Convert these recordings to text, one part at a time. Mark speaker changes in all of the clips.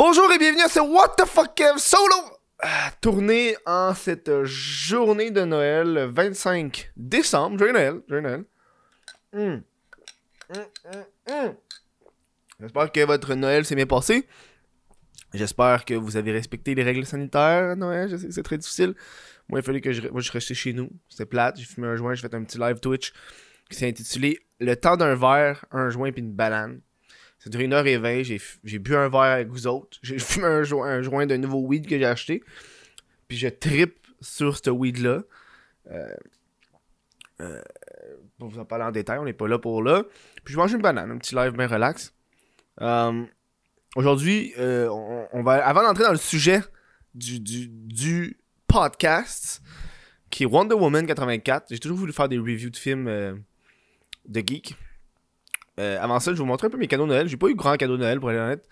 Speaker 1: Bonjour et bienvenue à ce What the fuck Kev solo ah, tourné en cette journée de Noël, le 25 décembre. Joyeux Noël, joyeux Noël. Hum. Hum, hum. J'espère que votre Noël s'est bien passé. J'espère que vous avez respecté les règles sanitaires Noël. Je sais que c'est très difficile. Moi, il fallait que je, moi, je chez nous. C'était plate. J'ai fumé un joint. J'ai fait un petit live Twitch qui s'est intitulé Le temps d'un verre, un joint puis une banane. Ça duré une heure et vingt. J'ai, bu un verre avec vous autres. J'ai fumé un, un joint d'un nouveau weed que j'ai acheté. Puis je trippe sur ce weed-là. Euh, euh, pour vous en parler en détail, on n'est pas là pour là. Puis je mange une banane, un petit live bien relax. Euh, Aujourd'hui, on, va, avant d'entrer dans le sujet du, du, podcast, qui est Wonder Woman 84, j'ai toujours voulu faire des reviews de films de geek. Euh, avant ça, je vais vous montrer un peu mes cadeaux de Noël. J'ai pas eu grand cadeau de Noël, pour être honnête.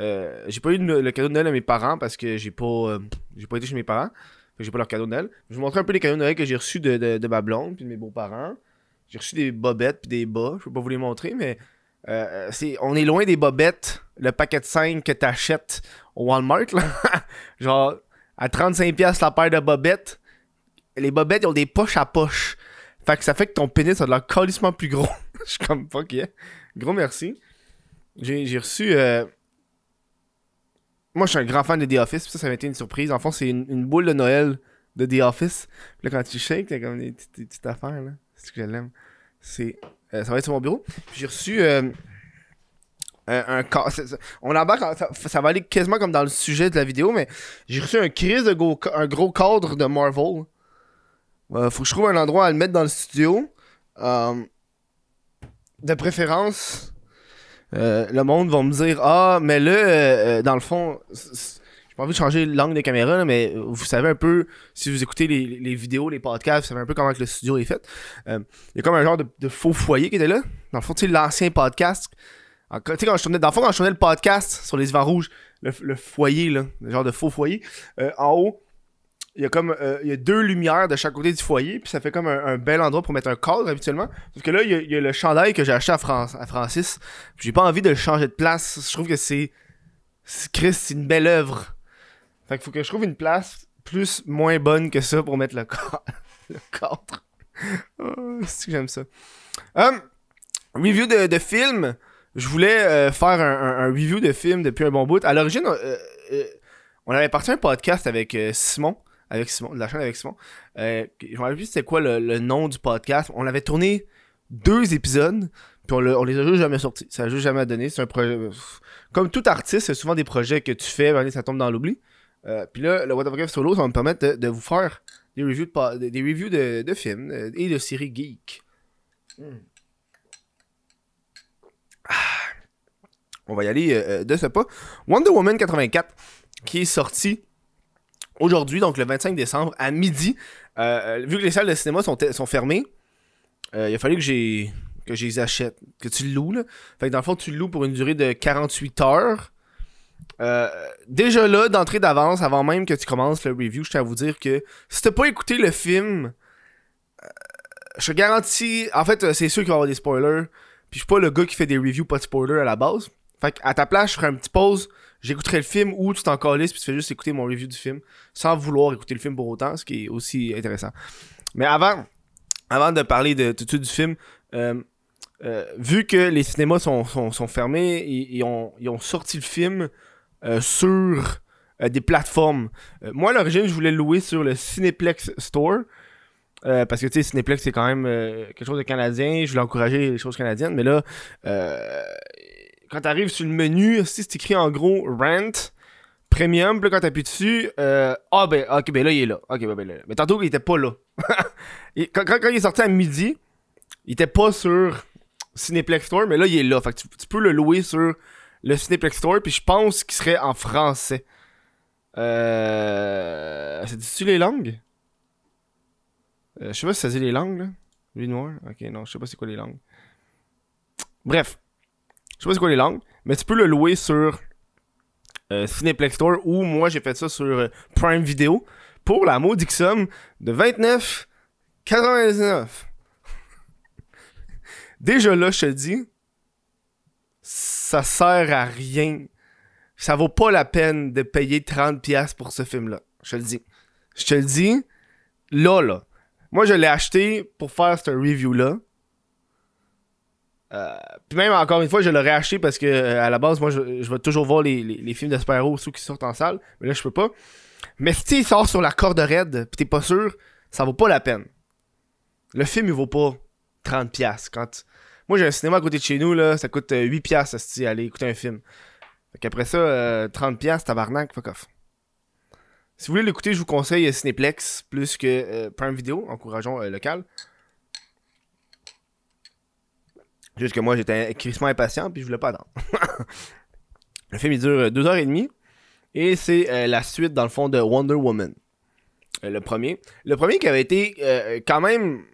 Speaker 1: Euh, j'ai pas eu le, cadeau de Noël à mes parents parce que j'ai pas, euh, j'ai pas été chez mes parents. J'ai pas leur cadeau de Noël. Je vais vous montrer un peu les cadeaux de Noël que j'ai reçus de, de, de ma blonde puis de mes beaux-parents. J'ai reçu des bobettes puis des bas. Je peux pas vous les montrer, mais euh, c'est, on est loin des bobettes, le paquet de 5 que t'achètes au Walmart. Genre, à 35$ la paire de bobettes. Les bobettes, ils ont des poches à poche. Fait que ça fait que ton pénis a de l'air plus gros. Je suis comme fuck yeah. Gros merci. J'ai, reçu. euh, Moi, je suis un grand fan de The Office. Ça, ça m'a été une surprise. En fond, c'est une, boule de Noël de The Office. Puis là, quand tu shakes, t'as comme des, petites- affaires. là. C'est ce que je l'aime. Euh, ça va être sur mon bureau. J'ai reçu. euh, un, un on embarque, ça, ça va aller quasiment comme dans le sujet de la vidéo, mais j'ai reçu un crise de un gros cadre de Marvel. Faut que je trouve un endroit à le mettre dans le studio. De préférence, euh, le monde va me dire Ah, mais là, euh, euh, dans le fond, j'ai pas envie de changer l'angle de caméra, là, mais vous savez un peu, si vous écoutez les, vidéos, les podcasts, vous savez un peu comment le studio est fait. Il y a comme un genre de, faux foyer qui était là. Dans le fond, tu sais, l'ancien podcast. Quand je dans le fond, quand je tournais le podcast sur les vents rouges, le, le foyer, là, le genre de faux foyer, en haut, il y a comme euh, y a deux lumières de chaque côté du foyer, puis ça fait comme un, bel endroit pour mettre un cadre habituellement. Sauf que là, il y a, le chandail que j'ai acheté à, Fran- à Francis. J'ai pas envie de le changer de place. Je trouve que c'est. c'est- Chris, c'est une belle œuvre. Fait faut que je trouve une place plus moins bonne que ça pour mettre le cadre. le cadre. Oh, c'est que j'aime ça. Hum, review de, de film. Je voulais euh, faire un, un- un review de film depuis un bon bout. À l'origine, euh, euh, on avait parti un podcast avec euh, Simon, avec Simon, de la chaîne avec Simon. Euh, je me rappelle plus c'était quoi le, le nom du podcast. On avait tourné deux épisodes, puis on, on les a juste jamais sortis. Ça a juste jamais donné. C'est un projet. Comme tout artiste, c'est souvent des projets que tu fais, ça tombe dans l'oubli. Euh, puis là, le What Fuck Solo, ça va me permettre de, de vous faire des reviews de, pa- des reviews de, de films euh, et de séries geek. Hmm. Ah. On va y aller euh, de ce pas. Wonder Woman 84, qui est sorti aujourd'hui, donc le 25 décembre, à midi. Euh, euh, vu que les salles de cinéma sont, sont fermées, euh, il a fallu que j'ai que je les que tu le loues. Là. Fait que dans le fond, tu le loues pour une durée de 48 heures. Déjà là, d'entrée d'avance, avant même que tu commences le review, je tiens à vous dire que si t'as pas écouté le film, je te garantis. En fait, c'est sûr qu'il va y avoir des spoilers. Puis je suis pas le gars qui fait des reviews pas de spoilers à la base. Fait que à ta place, je ferai un petit pause. J'écouterai le film ou tu t'en calisses puis tu fais juste écouter mon review du film sans vouloir écouter le film pour autant, ce qui est aussi intéressant. Mais avant, avant de parler de tout de suite du film, euh, euh, vu que les cinémas sont, sont, sont fermés, ils, ont, ils ont sorti le film euh, sur des plateformes. Moi, à l'origine, je voulais le louer sur le Cineplex Store. parce que tu sais, Cineplex c'est quand même quelque chose de canadien. Je voulais encourager les choses canadiennes. Mais là, quand tu arrives sur le menu, si c'est écrit en gros Rent, Premium, puis quand t'appuies dessus, euh, ah ben, ok, ben là, il est là. Ok, ben, ben là. Mais tantôt, il était pas là. Quand, il est sorti à midi, il était pas sur Cineplex Store, mais là, il est là. Fait que tu, peux le louer sur le Cineplex Store, puis je pense qu'il serait en français. Euh. C'est tu les langues? Euh, Je sais pas si ça dit les langues, là. Lui noir Ok, non, je sais pas c'est quoi les langues. Bref. Je sais pas c'est quoi les langues, mais tu peux le louer sur euh, Cineplex Store ou moi j'ai fait ça sur euh, Prime Video pour la maudite somme de 29,99. Déjà là, je te dis, ça sert à rien ça vaut pas la peine de payer 30$ pour ce film-là. Je te le dis. Je te le dis, là, là. Moi, je l'ai acheté pour faire ce review-là. Euh, puis même encore une fois, je l'aurais acheté parce que euh, à la base, moi, je, vais toujours voir les, films de super-héros, ceux qui sortent en salle. Mais là, je peux pas. Mais si il sort sur la corde raide, pis t'es pas sûr, ça vaut pas la peine. Le film, il vaut pas 30$. Quand... Moi, j'ai un cinéma à côté de chez nous, là, ça coûte 8$ si aller écouter un film. Fait qu'après ça, 30$, euh, tabarnak, fuck off. Si vous voulez l'écouter, je vous conseille Cineplex plus que Prime Video, encourageons local. Juste que moi, j'étais crissement impatient, puis je voulais pas attendre. le film, il dure 2h30. Euh, et c'est euh, la suite, dans le fond, de Wonder Woman. Euh, le premier. Le premier qui avait été quand même.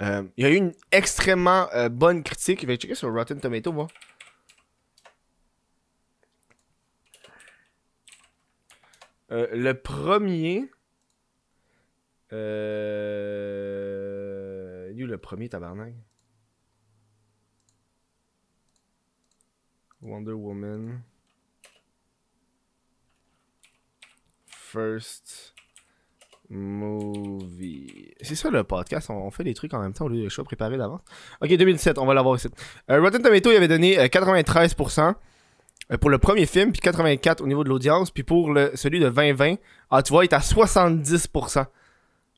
Speaker 1: il y a eu une extrêmement bonne critique. Je vais checker sur Rotten Tomato, moi. le premier. Euh. le premier, tabarnak? Wonder Woman. First Movie. C'est ça le podcast, on, fait des trucs en même temps au lieu de choix préparé d'avance. Ok, 2017, on va l'avoir ici. Euh, Rotten Tomato, il avait donné 93% euh, euh, pour le premier film, puis 84% au niveau de l'audience, puis pour le, celui de 2020, ah, tu vois, il est à 70%,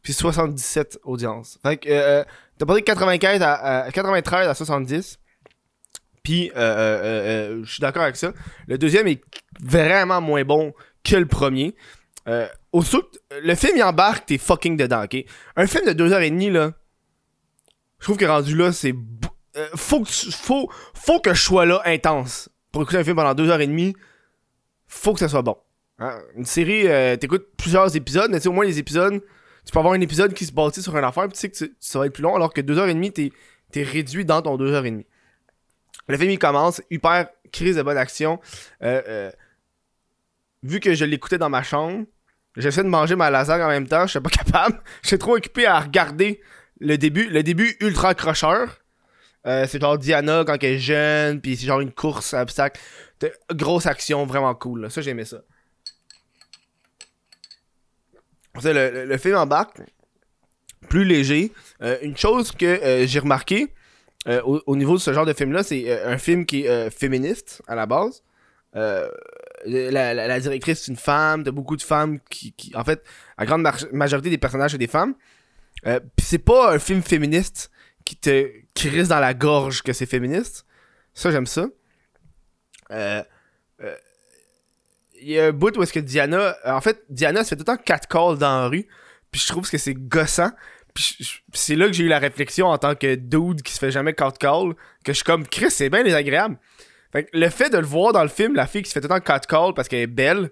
Speaker 1: puis 77 audience. Fait que, t'as passé 95 à, 93 à 70. Puis, euh, euh, euh, je suis d'accord avec ça. Le deuxième est vraiment moins bon que le premier. au le film il embarque, t'es fucking dedans, ok? Un film de 2h30, là, je trouve que rendu là, c'est. faut, que faut, faut que je sois là intense. Pour écouter un film pendant 2h30, faut que ça soit bon. Hein? Une série, t'écoutes plusieurs épisodes, mais au moins les épisodes, tu peux avoir un épisode qui se bâtit sur une affaire, puis tu sais que ça va être plus long, alors que 2h30, t'es es réduit dans ton 2h30. Le film il commence, hyper crise de bonne action. Euh, euh, vu que je l'écoutais dans ma chambre, j'essaie de manger ma lasagne en même temps, je suis pas capable. J'étais trop occupé à regarder le début. Le début ultra accrocheur. Euh, c'est genre Diana quand elle est jeune, puis c'est genre une course à obstacle. Grosse action, vraiment cool. Ça, j'aimais ça. Le, le, film embarque plus léger. une chose que j'ai remarqué, euh, au, niveau de ce genre de film-là, c'est euh, un film qui est euh, féministe à la base. La, directrice c'est une femme, t'as beaucoup de femmes qui, En fait, la grande majorité des personnages sont des femmes. C'est pas un film féministe qui te crisse dans la gorge que c'est féministe. Ça, j'aime ça. Il y a un bout où est-ce que Diana... En fait, Diana se fait tout le temps catcall dans la rue. Puis je trouve que c'est gossant c'est là que j'ai eu la réflexion en tant que dude qui se fait jamais cut call, que je suis comme Chris, c'est bien désagréable. Fait le fait de le voir dans le film, la fille qui se fait tout le temps cut call parce qu'elle est belle,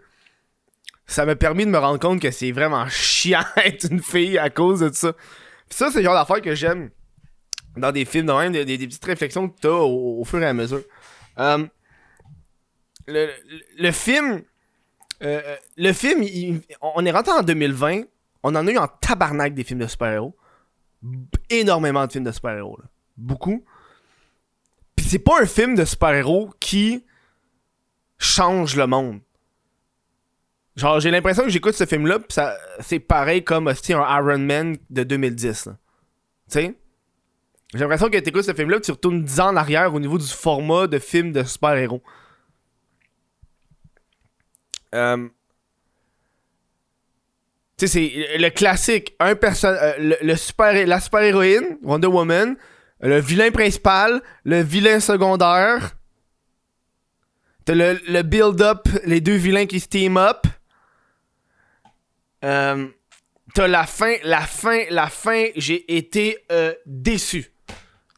Speaker 1: ça m'a permis de me rendre compte que c'est vraiment chiant être une fille à cause de ça. ça, c'est le genre d'affaire que j'aime dans des films, dans même des, petites réflexions que t'as au, au fur et à mesure. Euh, le, film. Euh, euh, le film, on est rentré en 2020 on en a eu en tabarnak des films de super-héros. Énormément de films de super-héros. Beaucoup. Puis c'est pas un film de super-héros qui change le monde. Genre, j'ai l'impression que j'écoute ce film-là, pis ça, c'est pareil comme un Iron Man de 2010. Tu sais? J'ai l'impression que t'écoutes ce film-là, tu retournes 10 ans en arrière au niveau du format de film de super-héros. Euh, tu sais, c'est le classique. Un person euh, le, super, la super-héroïne, Wonder Woman, le vilain principal, le vilain secondaire. T'as le, le build-up, les deux vilains qui se team up. Euh, t'as la fin, la fin, la fin, j'ai été euh, déçu.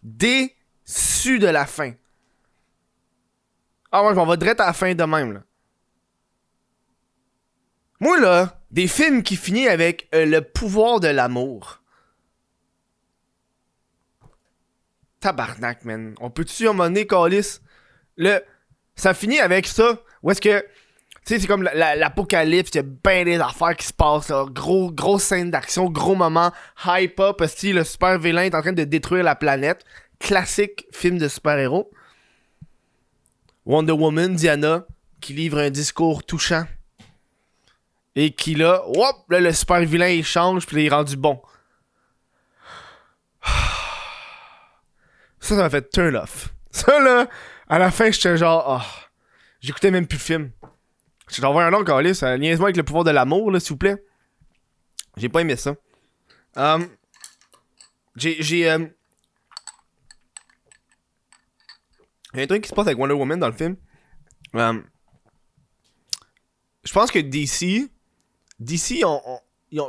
Speaker 1: Déçu de la fin. Ah ouais, je m'en vais direct à la fin de même, là. Moi, là, des films qui finissent avec euh, le pouvoir de l'amour. Tabarnak, man. On peut-tu emmener Calis? Le... Ça finit avec ça. Où est-ce que. Tu sais, c'est comme l'apocalypse, il y a bien des affaires qui se passent, là. Gros, grosse scène d'action, gros moment, hype up, que le super vilain est en train de détruire la planète. Classique film de super-héros. Wonder Woman, Diana, qui livre un discours touchant. Et qui là, hop, là, le super vilain il change, puis il est rendu bon. Ça, ça m'a fait turn off. Ça, là, à la fin, j'étais genre, oh, j'écoutais même plus le film. J'étais genre, un autre Calis, ça niaise-moi avec le pouvoir de l'amour, là, s'il vous plaît. J'ai pas aimé ça. Um, j'ai. J'ai. Um... Il y a un truc qui se passe avec Wonder Woman dans le film. Um, je pense que DC. DC,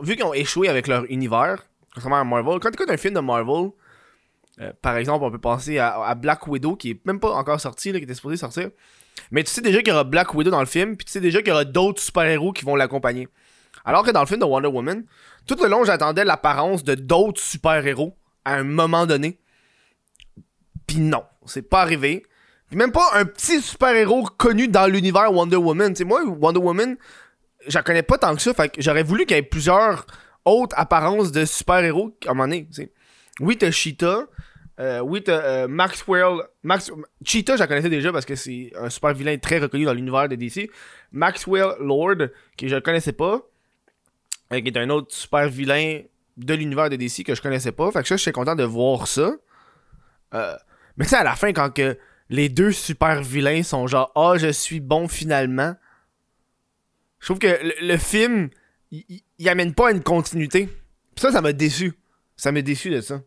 Speaker 1: vu qu'ils ont échoué avec leur univers, contrairement à Marvel. Quand tu écoutes un film de Marvel, euh, par exemple, on peut penser à, Black Widow, qui est même pas encore sorti, là, qui était supposé sortir. Mais tu sais déjà qu'il y aura Black Widow dans le film, puis tu sais déjà qu'il y aura d'autres super-héros qui vont l'accompagner. Alors que dans le film de Wonder Woman, tout le long, j'attendais l'apparence de d'autres super-héros à un moment donné. Puis non, c'est pas arrivé. Puis même pas un petit super-héros connu dans l'univers Wonder Woman. sais moi, Wonder Woman, j'en connais pas tant que ça. Fait que j'aurais voulu qu'il y ait plusieurs autres apparences de super-héros à un moment donné. Oui, t'as Cheetah. Euh, oui, t'as euh, Maxwell. Max... Cheetah, je la connaissais déjà parce que c'est un super vilain très reconnu dans l'univers de DC. Maxwell Lord, que je connaissais pas. Euh, qui est un autre super vilain de l'univers de DC que je connaissais pas. Fait que ça, je suis content de voir ça. Mais tu à la fin, quand que les deux super vilains sont genre Ah, je suis bon finalement. Je trouve que le, film, il, amène pas à une continuité. ça, ça m'a déçu. Ça m'a déçu de ça.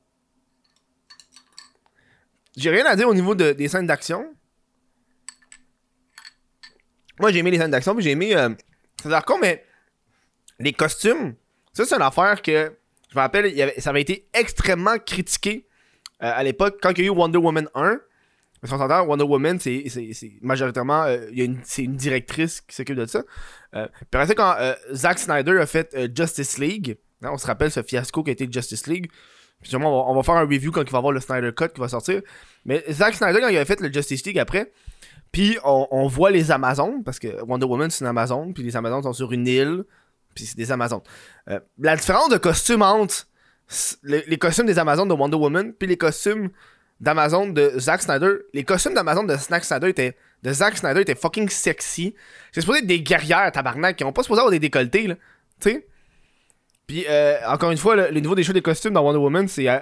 Speaker 1: J'ai rien à dire au niveau de, des scènes d'action. Moi, j'ai aimé les scènes d'action, puis j'ai aimé. Euh, c'est d'accord, mais les costumes, ça, c'est une affaire que je me rappelle, ça avait été extrêmement critiqué euh, à l'époque quand il y a eu Wonder Woman 1. Parce qu'on s'entend, Wonder Woman, c'est majoritairement. Euh, c'est une directrice qui s'occupe de ça. Euh, puis après, quand Zack Snyder a fait Justice League, hein, on se rappelle ce fiasco qui a été Justice League. Puis sûrement, on va, faire un review quand il va avoir le Snyder Cut qui va sortir. Mais Zack Snyder, quand il a fait le Justice League après, puis on, on voit les Amazones, parce que Wonder Woman c'est une Amazon, puis les Amazones sont sur une île, puis c'est des Amazones. Euh, la différence de costume entre les, costumes des Amazones de Wonder Woman puis les costumes d'Amazon de Zack Snyder, les costumes d'Amazon de Zack Snyder étaient de Zack Snyder étaient fucking sexy. C'est supposé être des guerrières tabarnak qui ont pas supposé avoir des décolletés là, tu sais? Euh, encore une fois, le, niveau des choix des costumes dans Wonder Woman, c'est euh,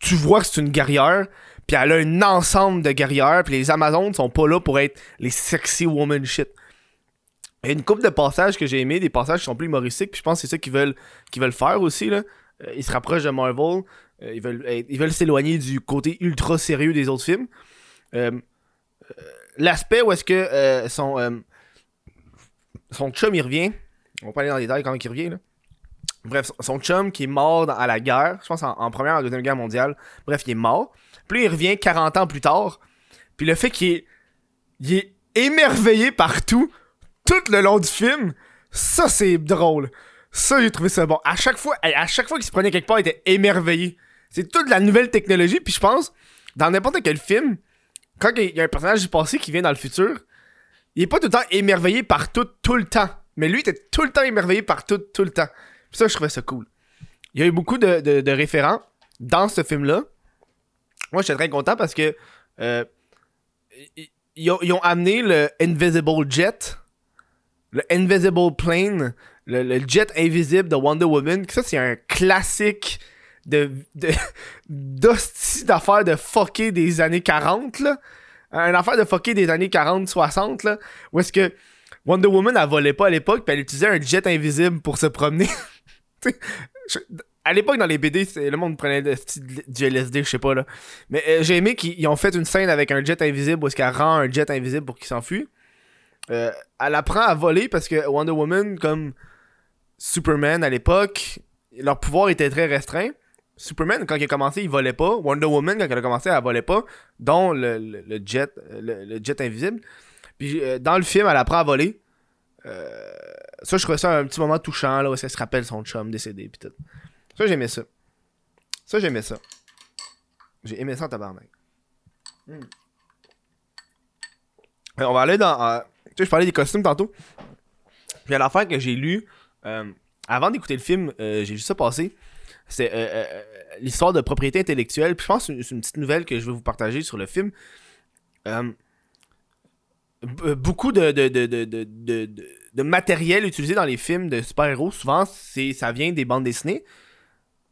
Speaker 1: tu, vois que c'est une guerrière, puis elle a un ensemble de guerrières, puis les Amazones sont pas là pour être les sexy woman shit. Il y a une couple de passages que j'ai aimé, des passages qui sont plus humoristiques, puis je pense que c'est ça qu'ils veulent, qu'ils veulent faire aussi. Là. Euh, ils se rapprochent de Marvel, euh, ils veulent ils veulent s'éloigner du côté ultra sérieux des autres films. Euh, l'aspect où est-ce que son, son chum il revient, on va pas aller dans les détails quand il revient. Bref, son chum qui est mort à la guerre, je pense en, première ou deuxième guerre mondiale, bref, il est mort. Puis il revient 40 ans plus tard, puis le fait qu'il est, est émerveillé partout tout le long du film, ça c'est drôle. Ça, j'ai trouvé ça bon. À chaque fois, à chaque fois qu'il se prenait quelque part, il était émerveillé. C'est toute la nouvelle technologie, puis je pense, dans n'importe quel film, quand il y a un personnage du passé qui vient dans le futur, il est pas tout le temps émerveillé par tout, tout le temps. Mais lui, il était tout le temps émerveillé par tout, tout le temps. Puis ça, je trouvais ça cool. Il y a eu beaucoup de, référents dans ce film-là. Moi, j'étais très content parce que euh, ils, ont, amené le Invisible Jet le Invisible Plane, le, jet invisible de Wonder Woman. Ça, c'est un classique de d'hostie d'affaires de fucker des années 40, là. Une affaire de fucker des années 40-60, là. Où est-ce que Wonder Woman, elle volait pas à l'époque, puis elle utilisait un jet invisible pour se promener. à l'époque, dans les BD, le monde prenait du LSD, je sais pas, là. Mais euh, j'ai aimé qu'ils ont fait une scène avec un jet invisible où est-ce qu'elle rend un jet invisible pour qu'il s'enfuit. Euh, elle apprend à voler parce que Wonder Woman, comme Superman à l'époque, leur pouvoir était très restreint. Superman, quand il a commencé, il volait pas. Wonder Woman, quand elle a commencé, elle volait pas, dont le, jet, le, jet invisible. Puis euh, dans le film, elle apprend à voler. Euh, ça, je trouvais ça un petit moment touchant, là, où elle se rappelle son chum décédé, pis tout. Ça, j'aimais ça. Ça, j'aimais ça. J'ai aimé ça en tabarnak. Hmm. On va aller dans sais, je parlais des costumes tantôt. Puis à l'affaire que j'ai lu, euh, avant d'écouter le film, euh, j'ai vu ça passer. C'est euh, l'histoire de propriété intellectuelle. Puis je pense que c'est une petite nouvelle que je vais vous partager sur le film. beaucoup de, de, de, de, de, matériel utilisé dans les films de super-héros, souvent, ça vient des bandes dessinées.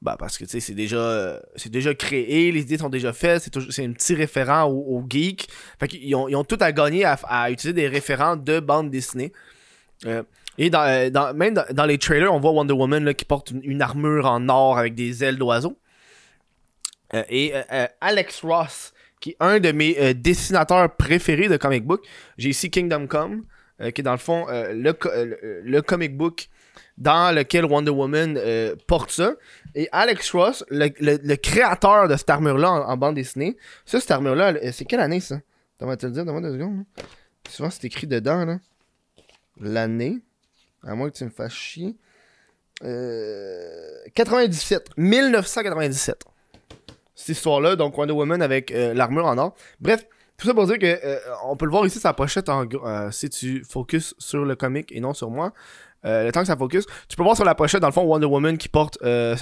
Speaker 1: Bah, parce que, c'est déjà, euh, c'est déjà créé, les idées sont déjà faites, c'est, un petit référent aux, aux geeks. Fait qu'ils ont, ils ont tout à gagner à, utiliser des référents de bandes dessinées. Euh, et dans, euh, dans- même dans, les trailers, on voit Wonder Woman là, qui porte une, armure en or avec des ailes d'oiseau. Euh, et euh, Alex Ross, qui est un de mes dessinateurs préférés de comic book. J'ai ici Kingdom Come, qui est dans le fond le, co- le, le comic book dans lequel Wonder Woman porte ça. Et Alex Ross, le, le- créateur de cette armure-là en, bande dessinée, ça, cette armure-là, c'est quelle année ça? T'as te le dire, donne-moi deux secondes. là. Souvent, c'est écrit dedans, là. L'année. À moins que tu me fasses chier. Euh, 97. 1997 cette histoire-là, donc Wonder Woman avec euh, l'armure en or. Bref, tout ça pour dire que euh, on peut le voir ici sa pochette en gros, euh, si tu focuses sur le comic et non sur moi. euh, le temps que ça focus, tu peux voir sur la pochette dans le fond Wonder Woman qui porte euh,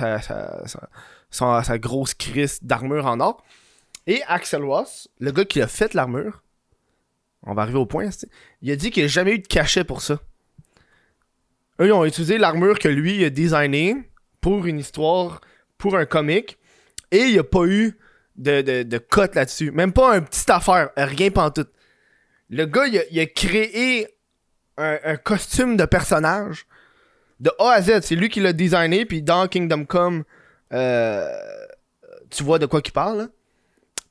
Speaker 1: sa, grosse crise d'armure en or. Et Axel Ross, le gars qui a fait l'armure, on va arriver au point, il a dit qu'il n'a jamais eu de cachet pour ça. Eux, ils ont utilisé l'armure que lui a designée pour une histoire, pour un comic. Et il n'y a pas eu de, de, de cote là-dessus. Même pas un petit affaire. Rien pantoute. Le gars, il a, il créé un, costume de personnage de A à Z. C'est lui qui l'a designé. Puis dans Kingdom Come, euh, tu vois de quoi qu'il parle. là.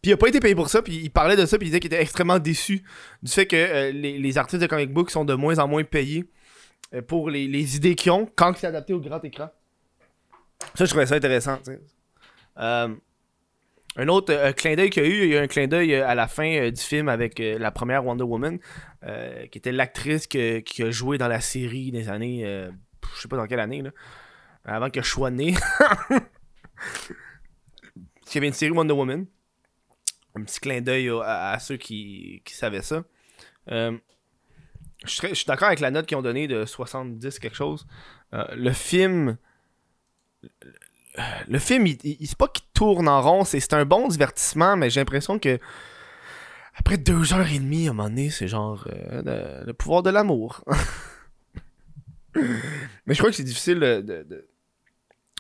Speaker 1: Puis il a pas été payé pour ça. Puis il parlait de ça. Puis il disait qu'il était extrêmement déçu du fait que euh, les, les artistes de comic book sont de moins en moins payés pour les, idées qu'ils ont quand c'est adapté au grand écran. Ça, je trouvais ça intéressant. Euh, un autre euh, clin d'œil qu'il y a eu, il y a eu un clin d'œil euh, à la fin euh, du film avec euh, la première Wonder Woman, euh, qui était l'actrice qui a joué dans la série des années, euh, je sais pas dans quelle année, là, avant que je sois né. Il y avait une série Wonder Woman. Un petit clin d'œil à, ceux qui savaient ça. Je suis d'accord avec la note qu'ils ont donnée de 70 quelque chose. Euh, le film le film, il, c'est pas qu'il tourne en rond, c'est un bon divertissement, mais j'ai l'impression que après deux heures et demie, à un moment donné, c'est genre euh, le, pouvoir de l'amour. mais je crois que c'est difficile de,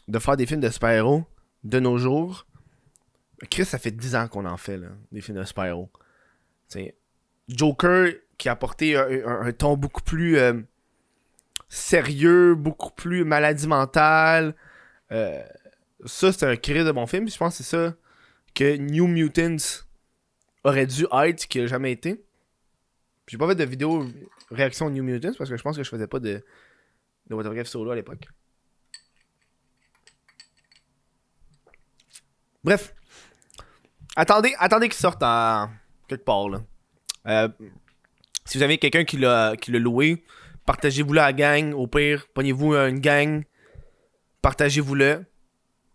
Speaker 1: de, faire des films de super-héros de nos jours. Chris, ça fait 10 ans qu'on en fait, là, des films de super-héros. Joker qui a apporté un, ton beaucoup plus euh, sérieux, beaucoup plus maladie mentale. Euh, ça, c'est un cri de bon film. Je pense que c'est ça que New Mutants aurait dû être, qui a jamais été. J'ai pas fait de vidéo réaction New Mutants parce que je pense que je faisais pas de, de solo à l'époque. Bref. Attendez, attendez qu'il sorte en quelque part là. Euh, si vous avez quelqu'un qui l'a loué, partagez-vous-le à la gang. Au pire, prenez-vous une gang partagez-vous-le.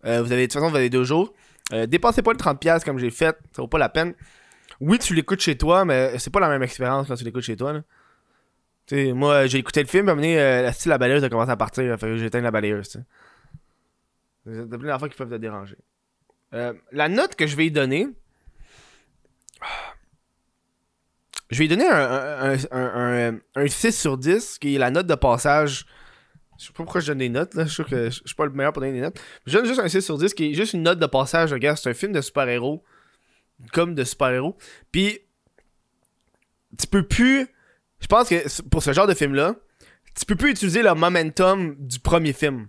Speaker 1: Euh, vous avez, de toute façon, vous avez deux jours. Euh, dépensez pas le 30$ comme j'ai fait, ça vaut pas la peine. Oui, tu l'écoutes chez toi, mais c'est pas la même expérience quand tu l'écoutes chez toi. Là. Moi, j'ai écouté le film, puis donné, euh, la, la balayeuse a commencé à partir, là, fait que j'ai éteint la balayeuse. a plein d'enfants qui peuvent te déranger. Euh, la note que je vais y donner. Je vais y donner un, un, un, un- un 6 sur 10, qui est la note de passage. Je sais pas pourquoi je donne des notes, là. Je suis que je suis pas le meilleur pour donner des notes. Je donne juste un 6 sur 10, qui est juste une note de passage. Regarde, c'est un film de super-héros. Comme de super-héros. Puis, tu peux plus. Je pense que pour ce genre de film-là, tu peux plus utiliser le momentum du premier film.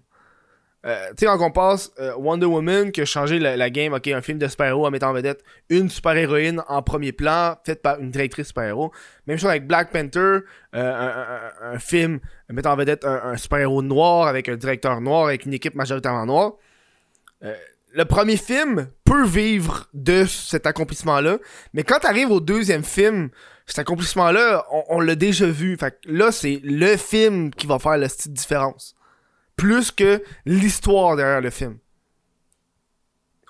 Speaker 1: Euh, tu sais, quand on passe euh, Wonder Woman qui a changé la, game, ok, un film de super-héros en mettant en vedette une super-héroïne en premier plan, faite par une directrice super-héros. Même chose avec Black Panther, euh, un, film mettant en vedette un, super-héros noir avec un directeur noir, avec une équipe majoritairement noire. Le premier film peut vivre de cet accomplissement-là, mais quand t'arrives au deuxième film, cet accomplissement-là, on, on l'a déjà vu. Fait que là, c'est le film qui va faire la petite différence. Plus que l'histoire derrière le film.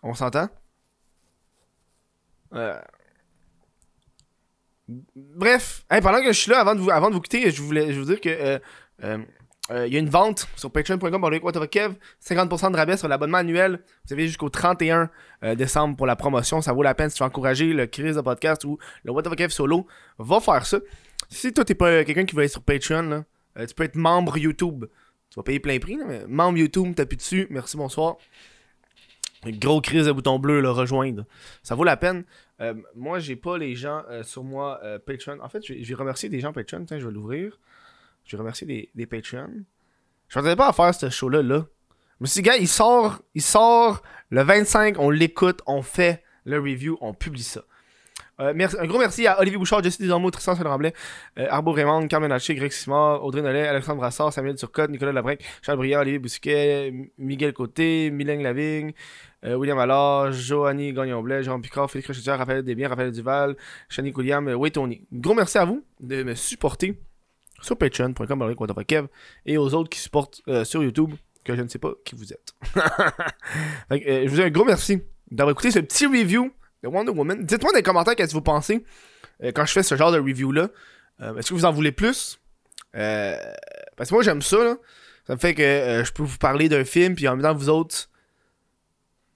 Speaker 1: On s'entend? Euh, Bref, pendant que je suis là, avant de vous, avant de vous quitter, je voulais je vous dire que euh, euh, y a une vente sur patreon.com par Kev, 50% de rabais sur l'abonnement annuel. Vous avez jusqu'au 31 euh, décembre pour la promotion. Ça vaut la peine si tu veux encourager le Chris de podcast ou le What Fuck Kev solo. Va faire ça. Si toi, t'es pas quelqu'un qui veut être sur Patreon, tu peux être membre YouTube. Tu vas payer plein prix, mais membre YouTube, t'appuies dessus. Merci, bonsoir. Une gros crise de bouton bleu, le rejoindre. Ça vaut la peine. Euh, moi, j'ai pas les gens euh, sur moi euh, Patreon. En fait, je vais- remercier des gens Patreon. Tiens, je vais l'ouvrir. Je vais remercier des, des Patreon. Je m'attendais pas à faire ce show-là, là. Mais si, gars, il sort, il sort le 25, on l'écoute, on fait le review, on publie ça. Euh, merci, un gros merci à Olivier Bouchard, Jesse Desormeaux, Tristan Saint-Tremblay, euh, Arbo Raymond, Carmen Haché, Greg Simard, Audrey Nollet, Alexandre Brassard, Samuel Turcotte, Nicolas Labrec, Charles Briand, Olivier Bousquet, Miguel Côté, Mylène Lavigne, euh, William Allard, Joanny Gagnon-Blais, Jean Picard, Félix Rochetière, Raphaël Desbiens, Raphaël Duval, Shani William, Tony. Gros merci à vous de me supporter sur patreon.com et aux autres qui supportent euh, sur YouTube, que je ne sais pas qui vous êtes. Je vous dis un gros merci d'avoir écouté ce petit review de Wonder Woman. Dites-moi dans les commentaires qu'est-ce que vous pensez euh, quand je fais ce genre de review-là. Euh, Est-ce que vous en voulez plus? Euh, parce que moi, j'aime ça. Ça me fait que je peux vous parler d'un film, puis en même temps, vous autres,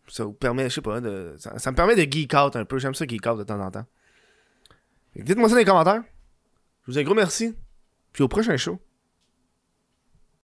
Speaker 1: ça vous permet, je sais pas, ça, ça me permet de geek out un peu. J'aime ça geek out de temps en temps. Dites-moi ça dans les commentaires. Je vous dis un gros merci. Puis au prochain show.